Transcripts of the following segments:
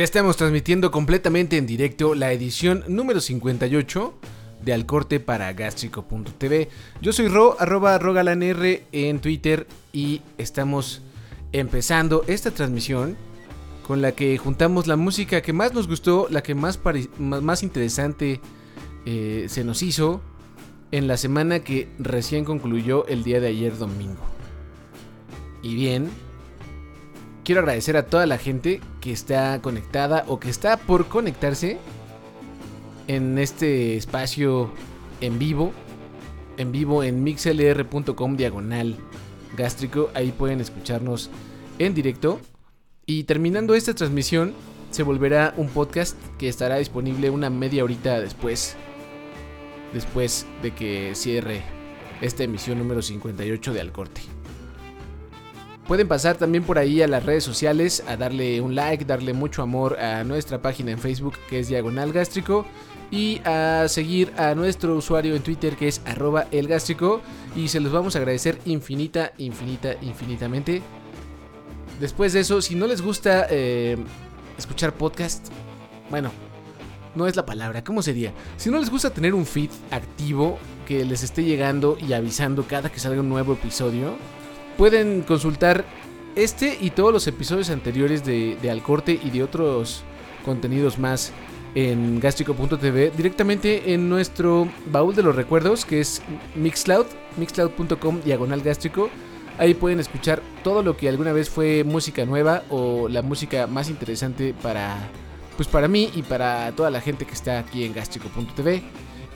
Ya estamos transmitiendo completamente en directo la edición número 58 de Al Corte para Gástrico.tv. Yo soy Ro, arroba rogalanr en Twitter y estamos empezando esta transmisión con la que juntamos la música que más nos gustó, la que más, más interesante eh, se nos hizo en la semana que recién concluyó el día de ayer domingo. Y bien, quiero agradecer a toda la gente que está conectada o que está por conectarse en este espacio en vivo. En vivo en mixlr.com diagonal gástrico. Ahí pueden escucharnos en directo. Y terminando esta transmisión, se volverá un podcast que estará disponible una media horita después. Después de que cierre esta emisión número 58 de Al Corte. Pueden pasar también por ahí a las redes sociales a darle un like, darle mucho amor a nuestra página en Facebook que es Diagonal Gástrico y a seguir a nuestro usuario en Twitter que es arroba elgástrico y se los vamos a agradecer infinita, infinita, infinitamente. Después de eso, si no les gusta eh, escuchar podcast, bueno, no es la palabra, ¿cómo sería? Si no les gusta tener un feed activo que les esté llegando y avisando cada que salga un nuevo episodio, Pueden consultar este y todos los episodios anteriores de, de Al Corte y de otros contenidos más en gastrico.tv directamente en nuestro baúl de los recuerdos que es Mixcloud, mixcloud.com diagonal gástrico. Ahí pueden escuchar todo lo que alguna vez fue música nueva o la música más interesante para pues para mí y para toda la gente que está aquí en gastrico.tv.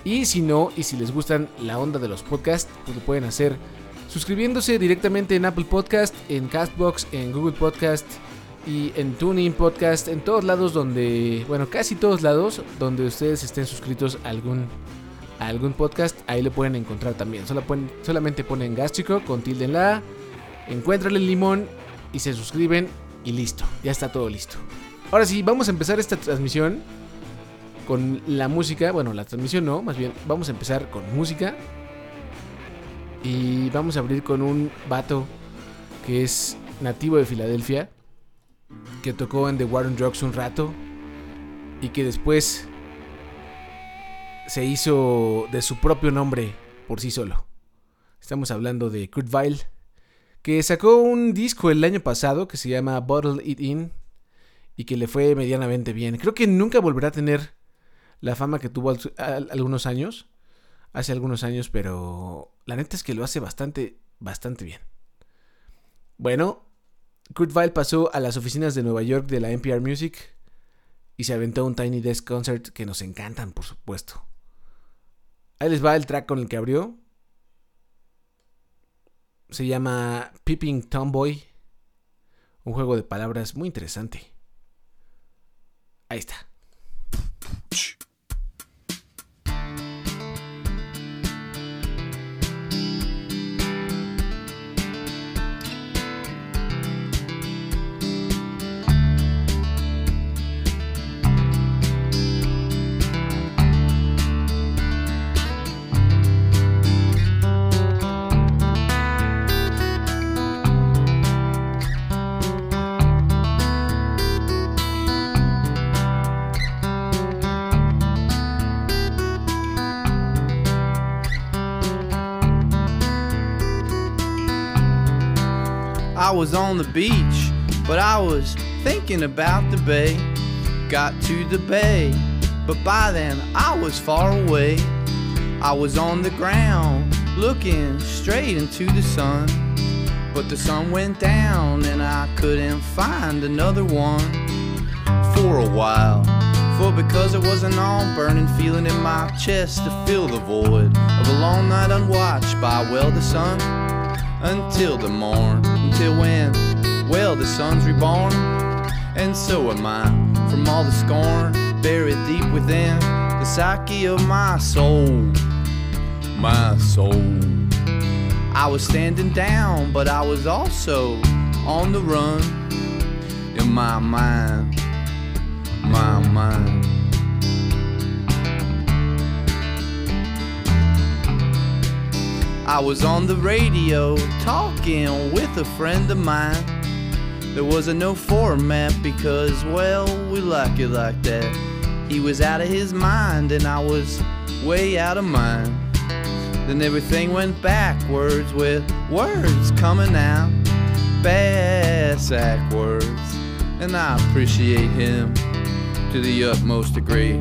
Y si no, y si les gustan la onda de los podcasts, pues lo pueden hacer suscribiéndose directamente en Apple Podcast, en Castbox, en Google Podcast y en Tuning Podcast, en todos lados donde, bueno, casi todos lados donde ustedes estén suscritos a algún, algún podcast, ahí lo pueden encontrar también. Solo solamente ponen gástrico con tilde en la A, encuentran el limón y se suscriben y listo, ya está todo listo. Ahora sí, vamos a empezar esta transmisión con la música, bueno, la transmisión no, más bien vamos a empezar con música y vamos a abrir con un vato que es nativo de Filadelfia, que tocó en The War on Drugs un rato y que después se hizo de su propio nombre por sí solo. Estamos hablando de Kurt Vile, que sacó un disco el año pasado que se llama Bottle It In y que le fue medianamente bien. Creo que nunca volverá a tener la fama que tuvo algunos años, hace algunos años, pero la neta es que lo hace bastante, bastante bien. Bueno, Kurt Vile pasó a las oficinas de Nueva York de la NPR Music y se aventó un Tiny Desk Concert que nos encantan, por supuesto. Ahí les va el track con el que abrió. Se llama Peeping Tomboy. Un juego de palabras muy interesante. Ahí está. Was on the beach, but I was thinking about the bay. Got to the bay, but by then I was far away. I was on the ground, looking straight into the sun. But the sun went down and I couldn't find another one for a while. For because it was an all burning feeling in my chest to fill the void of a long night unwatched by, well, the sun until the morn until when? Well, the sun's reborn, and so am I. From all the scorn buried deep within the psyche of my soul, my soul. I was standing down, but I was also on the run in my mind, my mind. I was on the radio talking with a friend of mine. There was a no format because, well, we like it like that. He was out of his mind and I was way out of mine. Then everything went backwards with words coming out, bass words, and I appreciate him to the utmost degree.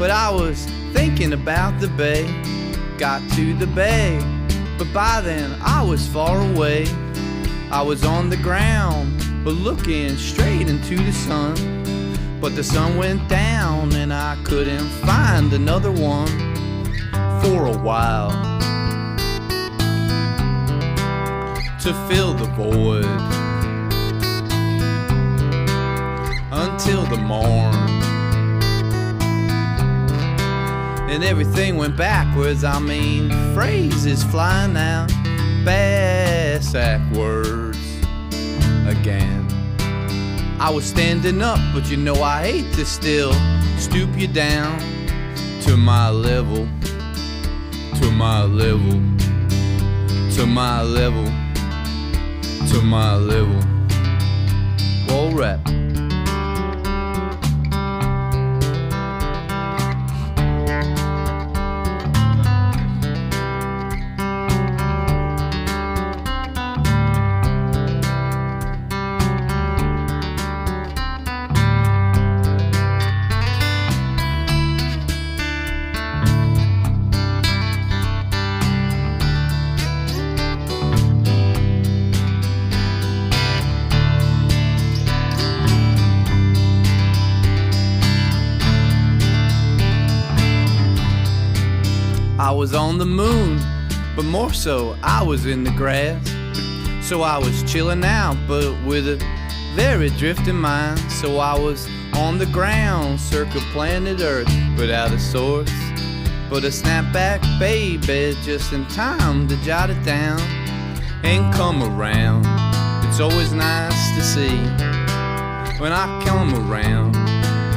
But I was thinking about the bay. Got to the bay, but by then I was far away. I was on the ground, but looking straight into the sun. But the sun went down, and I couldn't find another one for a while to fill the void until the morn. And everything went backwards. I mean, phrases flying out, back words again. I was standing up, but you know I hate to still stoop you down to my level, to my level, to my level, to my level. Rap. Was on the moon, but more so, I was in the grass. So I was chilling out, but with a very drifting mind. So I was on the ground, circle planet Earth, without a source. But a snapback baby, just in time to jot it down and come around. It's always nice to see when I come around.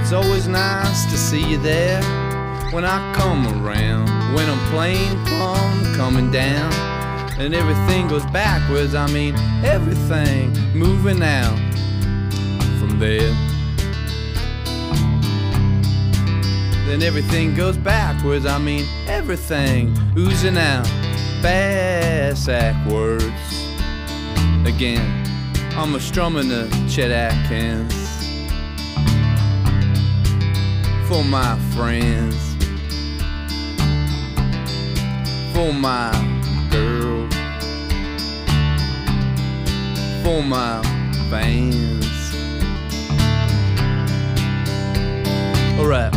It's always nice to see you there when I come around. When I'm playing come coming down, and everything goes backwards. I mean, everything moving out from there. Then everything goes backwards. I mean, everything oozing out, bass words. Again, I'm a strumming the Chet Atkins for my friends for my girl, for my fans. Alright.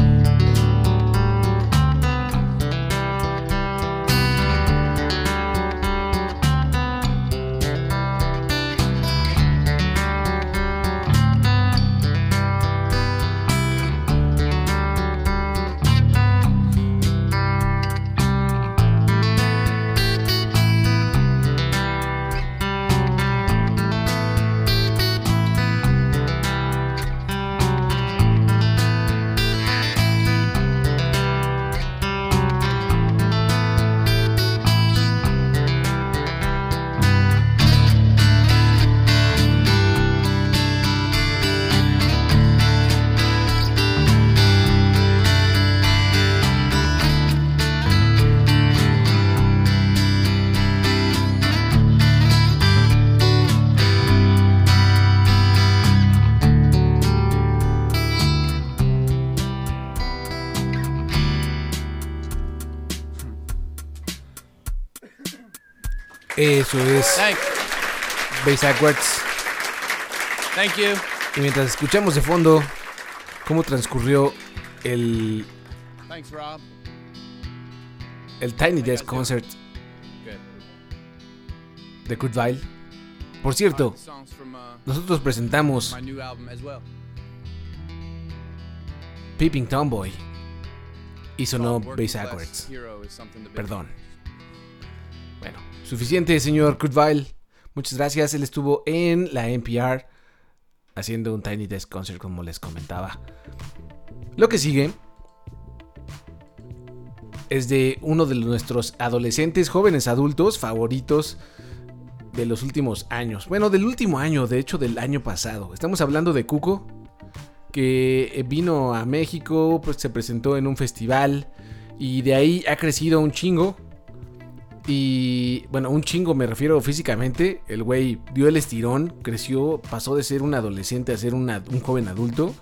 Eso es Bass Backwards. thank you. Y mientras escuchamos de fondo cómo transcurrió el, Thanks, Rob. el Tiny Desk Concert Good. de Kurt Weill. Por cierto, uh, nosotros presentamos. Peeping Tomboy y sonó Bass Backwards. Perdón. Suficiente, señor Kurt Weill. Muchas gracias. Él estuvo en la NPR haciendo un Tiny Desk Concert, como les comentaba. Lo que sigue es de uno de nuestros adolescentes, jóvenes adultos favoritos de los últimos años. Bueno, del último año, de hecho del año pasado. Estamos hablando de Cuco, que vino a México, pues se presentó en un festival y de ahí ha crecido un chingo. Y bueno, un chingo me refiero físicamente. El güey dio el estirón, creció, pasó de ser un adolescente a ser un joven adulto.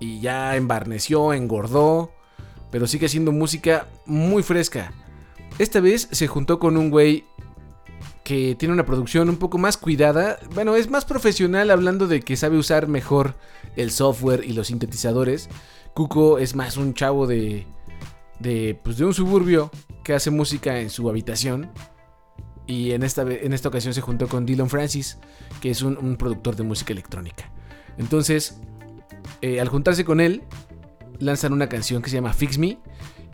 Y ya embarneció, engordó. Pero sigue haciendo música muy fresca. Esta vez se juntó con un güey que tiene una producción un poco más cuidada. Bueno, es más profesional hablando de que sabe usar mejor el software y los sintetizadores. Cuco es más un chavo de, de, pues de un suburbio que hace música en su habitación. Y en esta, en esta ocasión se juntó con Dylan Francis, que es un, productor de música electrónica. Entonces, eh, al juntarse con él, lanzan una canción que se llama Fix Me.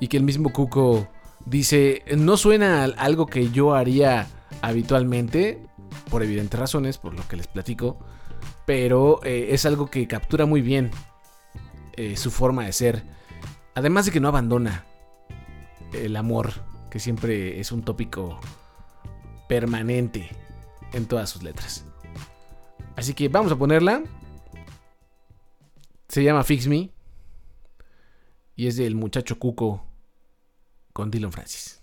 Y que el mismo Cuco dice, no suena algo que yo haría habitualmente, por evidentes razones, por lo que les platico. Pero eh, es algo que captura muy bien eh, su forma de ser. Además de que no abandona el amor, que siempre es un tópico permanente en todas sus letras. Así que vamos a ponerla. Se llama Fix Me. Y es del muchacho Cuco con Dylan Francis.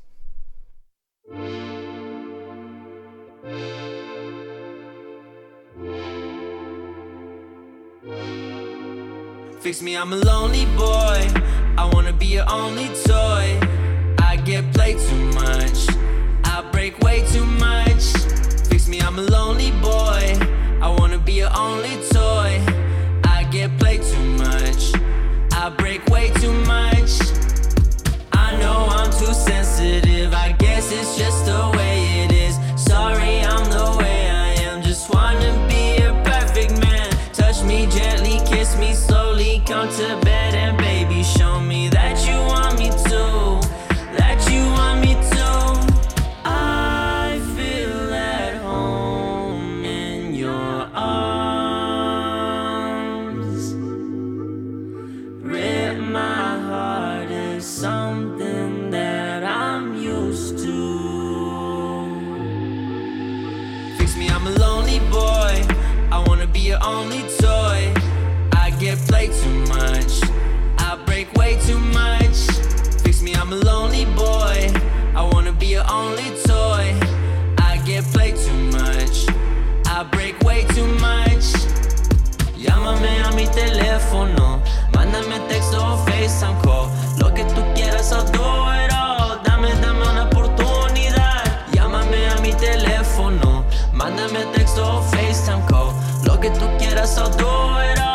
Fix me, I'm a lonely boy. I wanna be your only way too texto o FaceTime call. Lo que tú quieras, I'll do it all.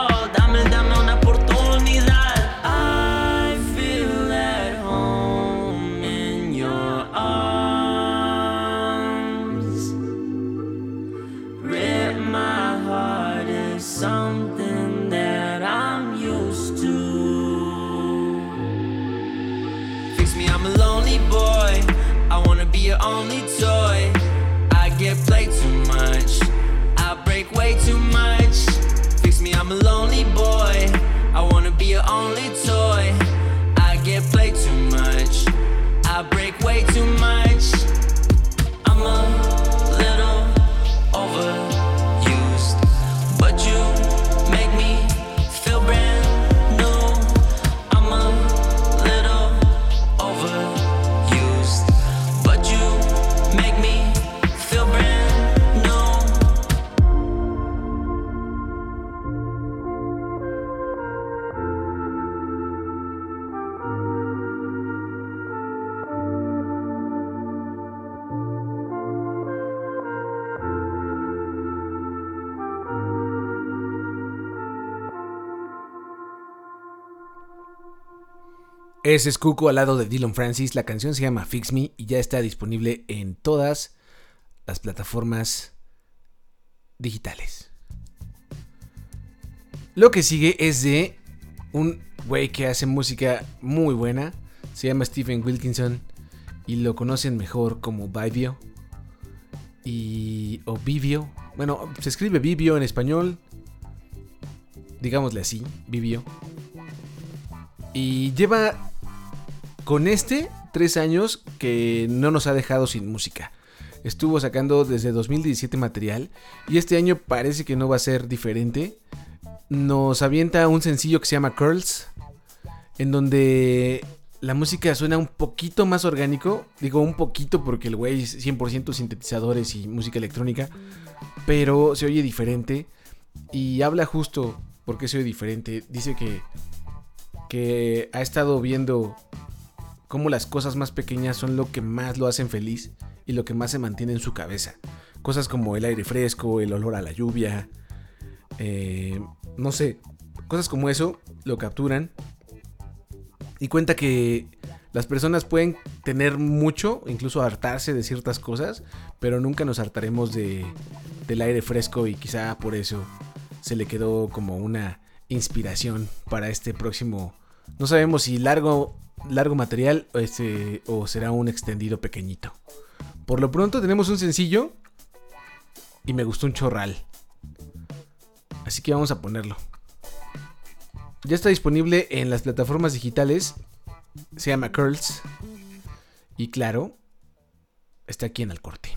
Ese es Cuco al lado de Dylan Francis. La canción se llama Fix Me y ya está disponible en todas las plataformas digitales. Lo que sigue es de un güey que hace música muy buena. Se llama Stephen Wilkinson y lo conocen mejor como Vivio. y o Vivio. Bueno, se escribe Vivio en español. Digámosle así, Vivio. Y lleva con este tres años que no nos ha dejado sin música. Estuvo sacando desde 2017 material y este año parece que no va a ser diferente. Nos avienta un sencillo que se llama Curls, en donde la música suena un poquito más orgánico. Digo un poquito porque el güey es 100% sintetizadores y música electrónica. Pero se oye diferente. Y habla justo porque se oye diferente. Dice que, que ha estado viendo cómo las cosas más pequeñas son lo que más lo hacen feliz y lo que más se mantiene en su cabeza. Cosas como el aire fresco, el olor a la lluvia. Eh, no sé, cosas como eso lo capturan y cuenta que las personas pueden tener mucho, incluso hartarse de ciertas cosas, pero nunca nos hartaremos de, del aire fresco y quizá por eso se le quedó como una inspiración para este próximo, no sabemos si largo, largo material este, o será un extendido pequeñito. Por lo pronto tenemos un sencillo y me gustó un chorral. Así que vamos a ponerlo. Ya está disponible en las plataformas digitales. Se llama Curls. Y claro, está aquí en el corte.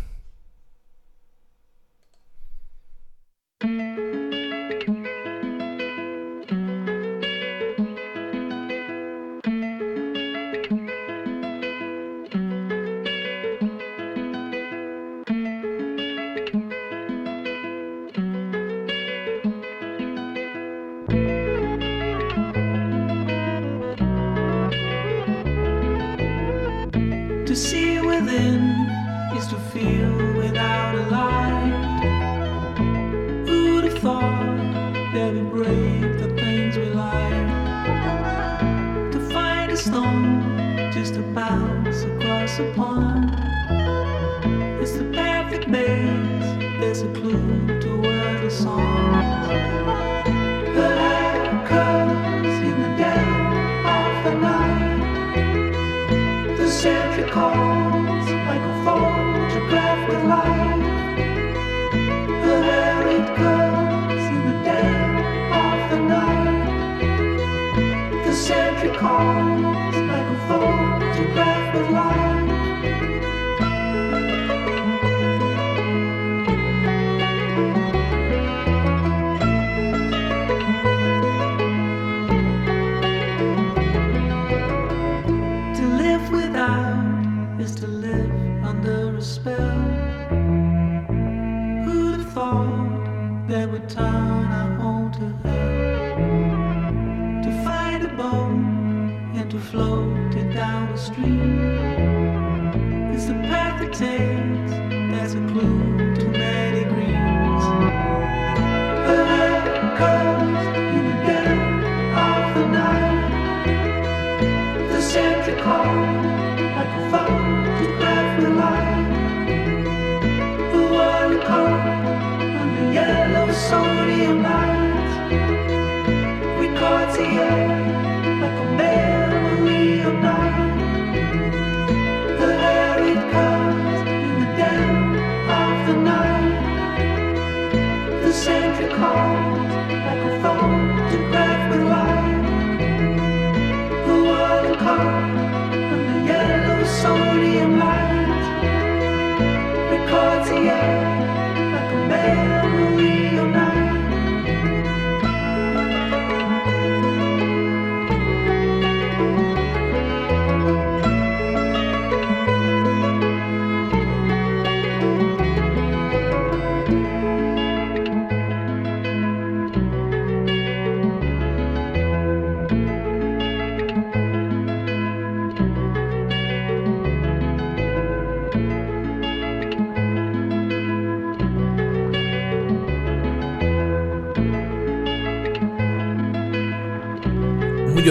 difficult.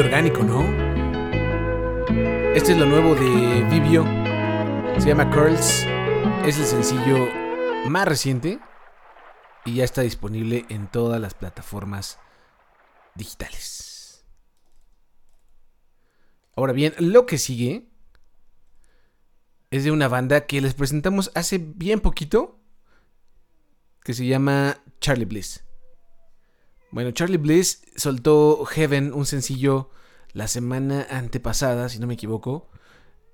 Orgánico, ¿no? Este es lo nuevo de Vivio. Se llama Curls. Es el sencillo más reciente. Y ya está disponible en todas las plataformas digitales. Ahora bien, lo que sigue es de una banda que les presentamos hace bien poquito. que se llama Charlie Bliss. Bueno, Charlie Bliss soltó Heaven, un sencillo, la semana antepasada, si no me equivoco.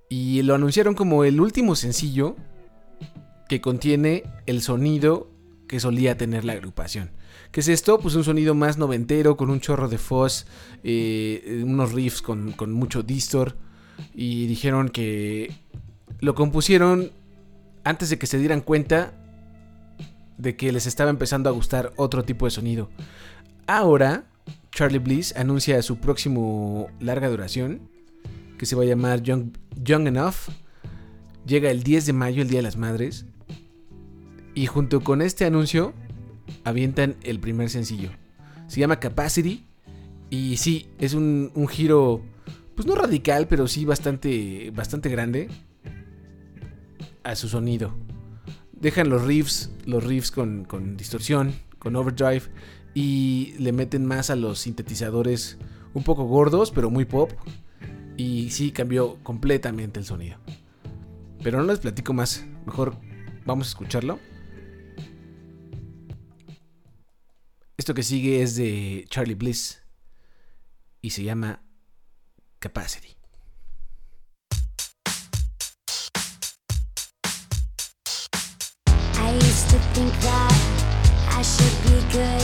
Y lo anunciaron como el último sencillo que contiene el sonido que solía tener la agrupación. ¿Qué es esto? Pues un sonido más noventero, con un chorro de fuzz, eh, unos riffs con, con mucho distor. Y dijeron que lo compusieron antes de que se dieran cuenta de que les estaba empezando a gustar otro tipo de sonido. Ahora, Charlie Bliss anuncia su próximo larga duración, que se va a llamar Young, Enough. Llega el 10 de mayo, el Día de las Madres. Y junto con este anuncio, avientan el primer sencillo. Se llama Capacity. Y sí, es un, un giro, pues no radical, pero sí bastante, bastante grande a su sonido. Dejan los riffs, los riffs con, con distorsión, con overdrive y le meten más a los sintetizadores un poco gordos, pero muy pop. Y sí cambió completamente el sonido. Pero no les platico más, mejor vamos a escucharlo. Esto que sigue es de Charlie Bliss y se llama Capacity. Used to think that I should be good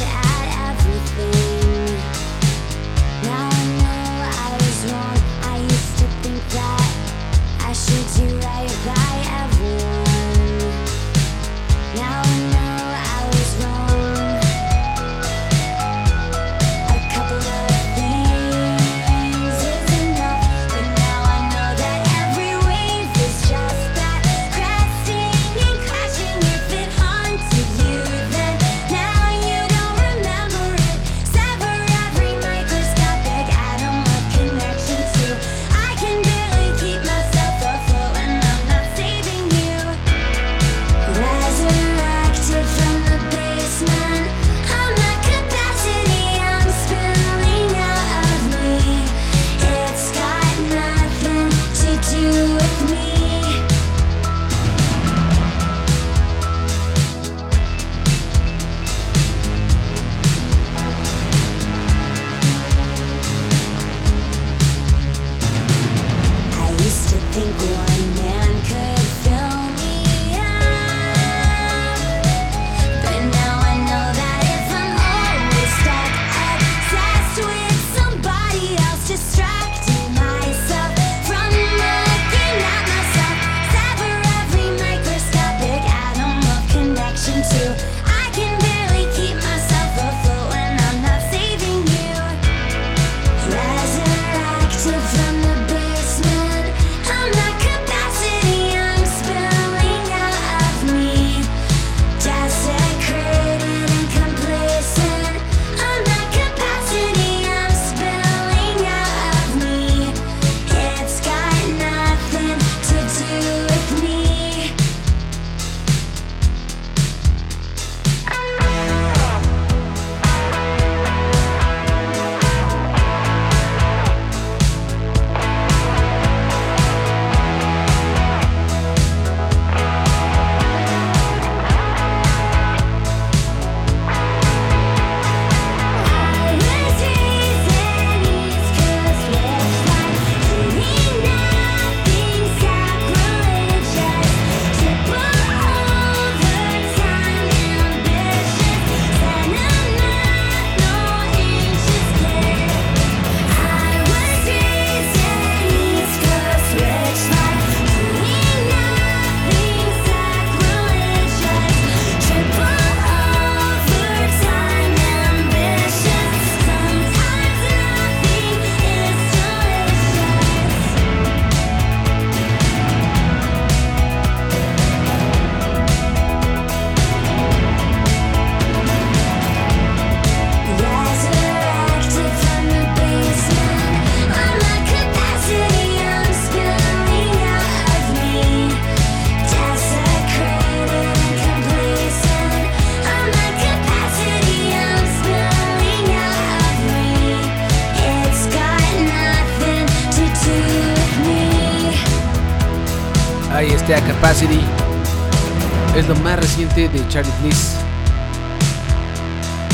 Charlie Bliss.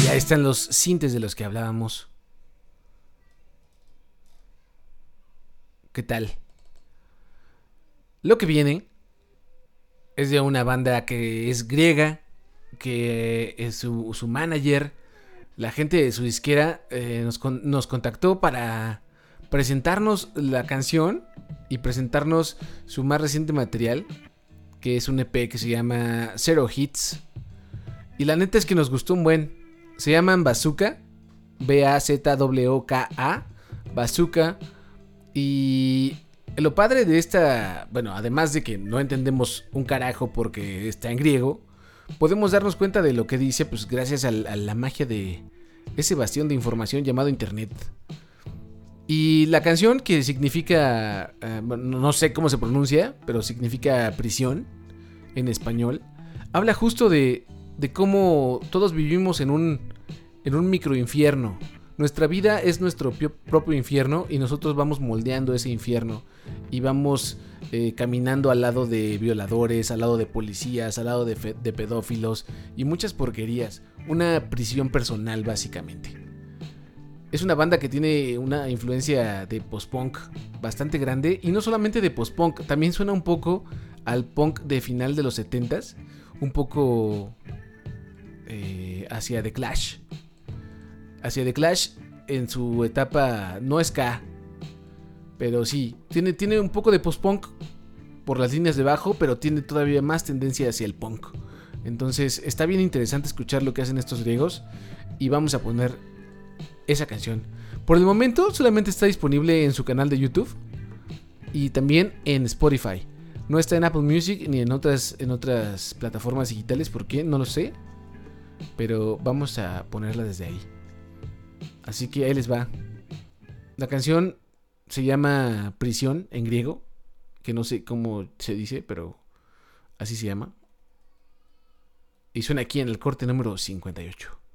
Y ahí están los sintes de los que hablábamos. ¿Qué tal? Lo que viene es de una banda que es griega, que es su, su manager, la gente de su disquera eh, nos, nos contactó para presentarnos la canción y presentarnos su más reciente material, que es un EP que se llama Zero Hits. Y la neta es que nos gustó un buen. Se llaman Bazooka, B-A-Z-W-K-A, Bazooka. Y lo padre de esta, bueno, además de que no entendemos un carajo porque está en griego, podemos darnos cuenta de lo que dice, pues gracias a, la magia de ese bastión de información llamado Internet. Y la canción que significa, eh, no sé cómo se pronuncia, pero significa prisión en español, habla justo de, de cómo todos vivimos en un, en un microinfierno. Nuestra vida es nuestro pio- propio infierno y nosotros vamos moldeando ese infierno y vamos eh, caminando al lado de violadores, al lado de policías, al lado de pedófilos y muchas porquerías. Una prisión personal básicamente. Es una banda que tiene una influencia de post-punk bastante grande y no solamente de post-punk, también suena un poco al punk de final de los 70s, un poco eh, hacia The Clash. Hacia The Clash en su etapa no ska, pero sí, tiene, tiene un poco de post-punk por las líneas de bajo, pero tiene todavía más tendencia hacia el punk. Entonces está bien interesante escuchar lo que hacen estos griegos y vamos a poner esa canción. Por el momento solamente está disponible en su canal de YouTube y también en Spotify. No está en Apple Music ni en otras, en otras plataformas digitales, ¿por qué? No lo sé. Pero vamos a ponerla desde ahí. Así que ahí les va. La canción se llama Prisión en griego, que no sé cómo se dice, pero así se llama. Y suena aquí en el corte número 58.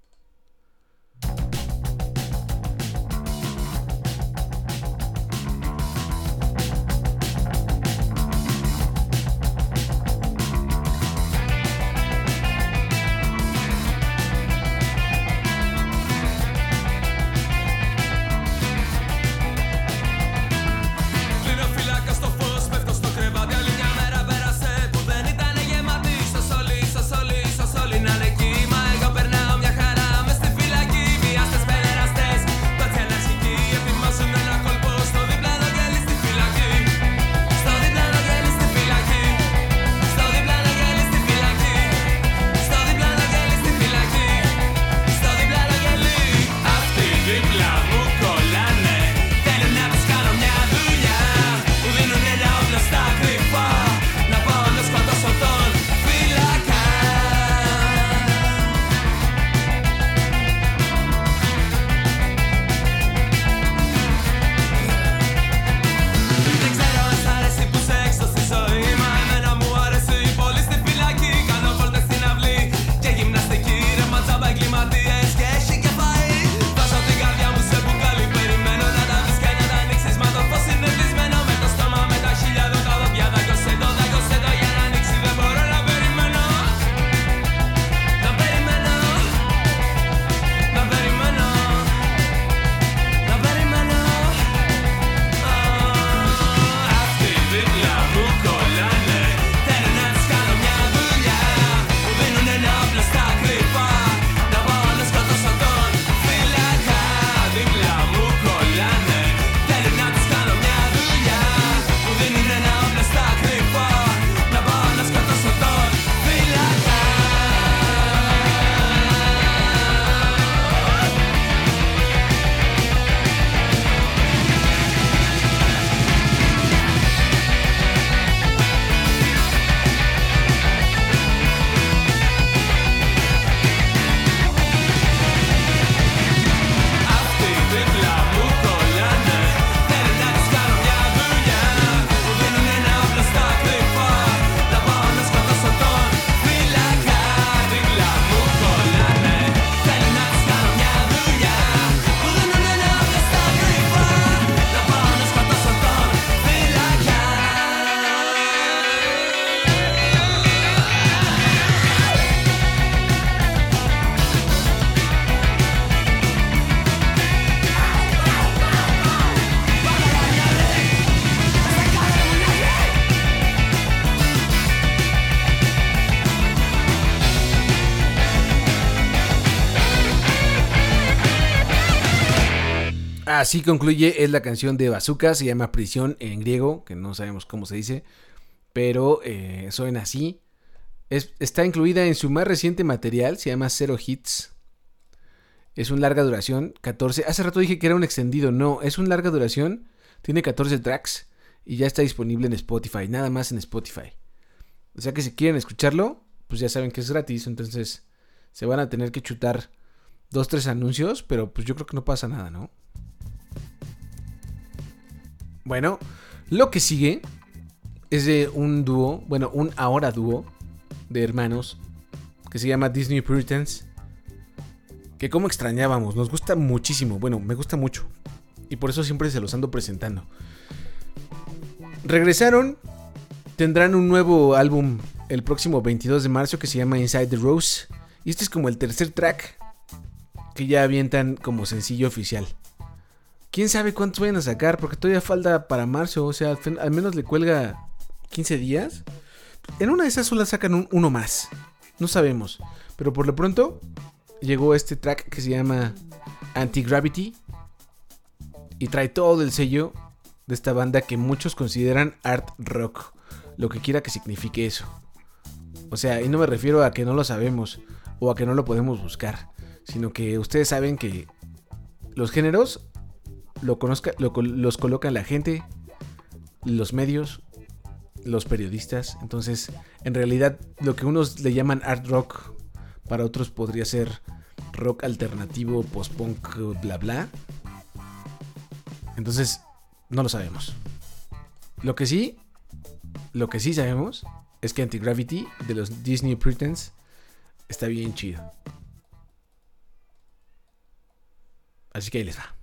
Así concluye, es la canción de Bazooka, se llama Prisión en griego, que no sabemos cómo se dice, pero eh, suena así. Es- está incluida en su más reciente material, se llama Zero Hits. Es un larga duración, 14. Hace rato dije que era un extendido, no, es un larga duración, tiene 14 tracks y ya está disponible en Spotify, nada más en Spotify. O sea que si quieren escucharlo, pues ya saben que es gratis, entonces se van a tener que chutar dos, tres anuncios, pero pues yo creo que no pasa nada, ¿no? Bueno, lo que sigue es de un dúo, bueno, un ahora dúo de hermanos que se llama Disney Puritans. Que como extrañábamos, nos gusta muchísimo, bueno, me gusta mucho. Y por eso siempre se los ando presentando. Regresaron, tendrán un nuevo álbum el próximo 22 de marzo que se llama Inside the Rose. Y este es como el tercer track que ya avientan como sencillo oficial. Quién sabe cuántos vayan a sacar, porque todavía falta para marzo. O sea, al, menos le cuelga 15 días. En una de esas solo sacan un- uno más. No sabemos. Pero por lo pronto llegó este track que se llama Anti-Gravity. Y trae todo el sello de esta banda que muchos consideran art rock. Lo que quiera que signifique eso. O sea, y no me refiero a que no lo sabemos o a que no lo podemos buscar. Sino que ustedes saben que los géneros lo conozca, lo los colocan la gente, los medios, los periodistas. Entonces, en realidad, lo que unos le llaman art rock, para otros podría ser rock alternativo, post-punk, bla bla. Entonces, no lo sabemos. Lo que sí, lo que sí sabemos es que Anti-Gravity de los Disney Pretense está bien chido. Así que ahí les va.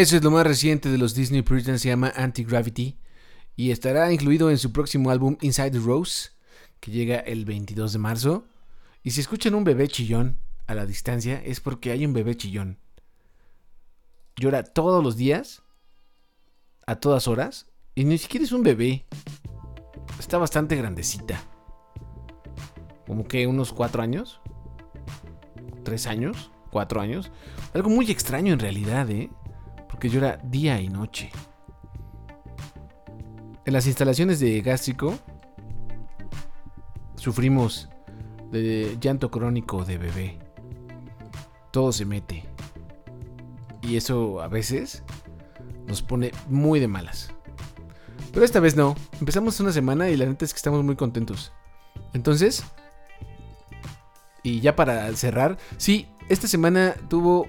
Eso es lo más reciente de los Disney Puritans, se llama Anti-Gravity y estará incluido en su próximo álbum Inside the Rose, que llega el 22 de marzo. Y si escuchan un bebé chillón a la distancia, es porque hay un bebé chillón. Llora todos los días, a todas horas, y ni siquiera es un bebé. Está bastante grandecita. Como que unos cuatro años. Tres años. Cuatro años. Algo muy extraño en realidad, ¿eh? Porque llora día y noche. En las instalaciones de gástrico sufrimos de llanto crónico de bebé. Todo se mete. Y eso a veces nos pone muy de malas. Pero esta vez no. Empezamos una semana y la neta es que estamos muy contentos. Entonces, y ya para cerrar, sí, esta semana tuvo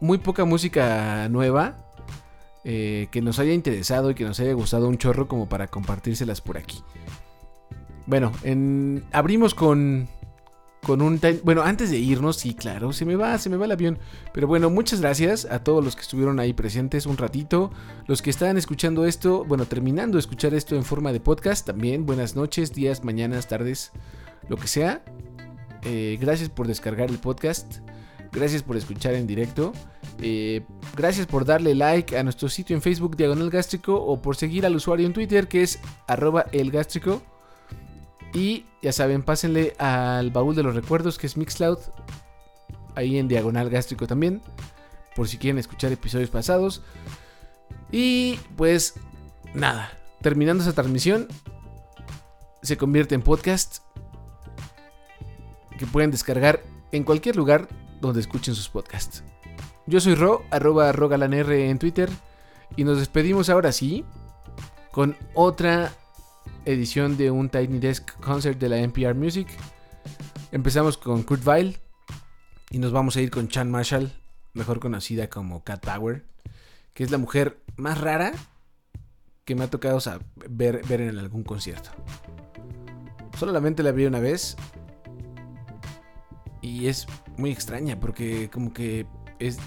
muy poca música nueva eh, que nos haya interesado y que nos haya gustado un chorro como para compartírselas por aquí. Bueno, en, abrimos con con un bueno antes de irnos sí claro se me va se me va el avión pero bueno muchas gracias a todos los que estuvieron ahí presentes un ratito los que estaban escuchando esto bueno terminando de escuchar esto en forma de podcast también buenas noches días mañanas tardes lo que sea Eh, gracias por descargar el podcast gracias por escuchar en directo Eh, gracias por darle like a nuestro sitio en Facebook Diagonal Gástrico o por seguir al usuario en Twitter que es arroba elgástrico y ya saben, pásenle al baúl de los recuerdos que es Mixcloud. Ahí en diagonal gástrico también. Por si quieren escuchar episodios pasados. Y pues nada. Terminando esa transmisión. Se convierte en podcast. Que pueden descargar en cualquier lugar donde escuchen sus podcasts. Yo soy Ro, arroba rogalanr en Twitter. Y nos despedimos ahora sí. Con otra edición de un Tiny Desk Concert de la NPR Music. Empezamos con Kurt Weill y nos vamos a ir con Chan Marshall, mejor conocida como Cat Power, que es la mujer más rara que me ha tocado ver, ver en algún concierto. Solamente la vi una vez y es muy extraña porque como que es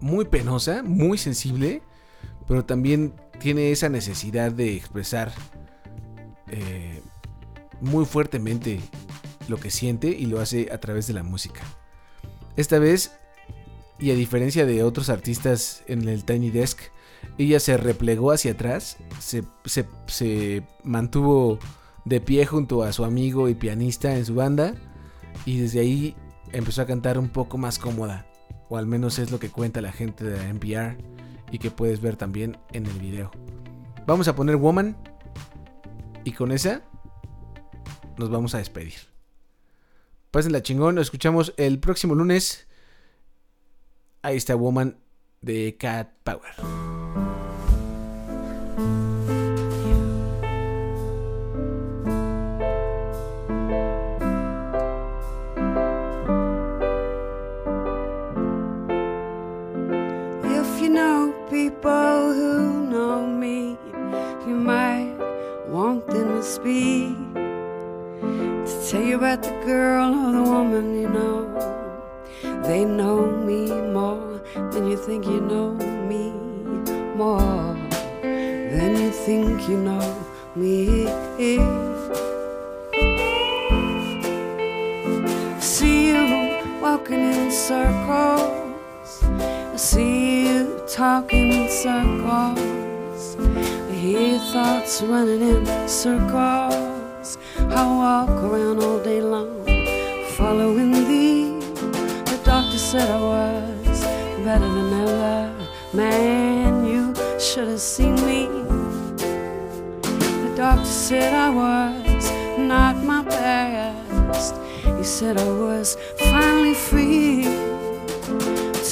muy penosa, muy sensible, pero también tiene esa necesidad de expresar eh, muy fuertemente lo que siente y lo hace a través de la música. Esta vez, y a diferencia de otros artistas en el Tiny Desk, ella se replegó hacia atrás, se, se- se mantuvo de pie junto a su amigo y pianista en su banda, y desde ahí empezó a cantar un poco más cómoda, o al menos es lo que cuenta la gente de la NPR y que puedes ver también en el video. Vamos a poner Woman y con esa nos vamos a despedir. Pásenla chingón, nos escuchamos el próximo lunes. Ahí está Woman de Cat Power. Tell you about the girl or the woman you know. They know me more than you think you know me, more than you think you know me. See you walking in circles. I see you talking in circles. I hear your thoughts running in circles. I walk around all day long, following thee. The doctor said I was better than ever. Man, you should have seen me. The doctor said I was not my best. He said I was finally free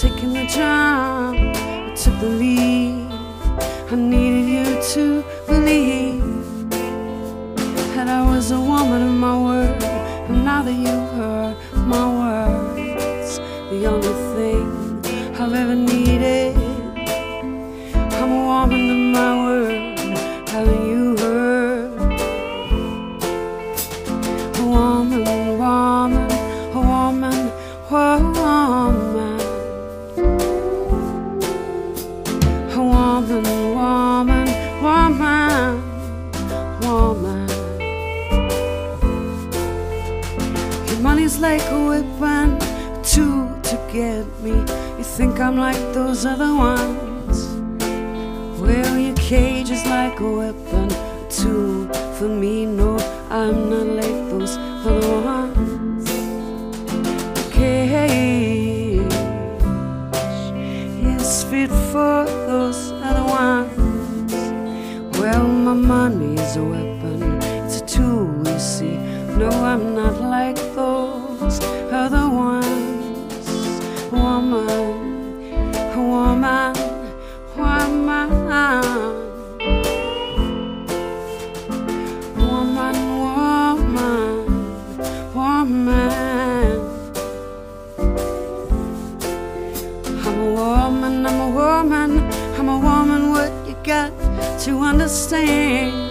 taking the jump, I took the lead. I needed you to believe was a woman of my word. And now that you've heard my words, the only thing I've ever needed, a tool to get me. You think I'm like those other ones? Well, your cage is like a weapon, tool for me. No, I'm not like those other ones. sing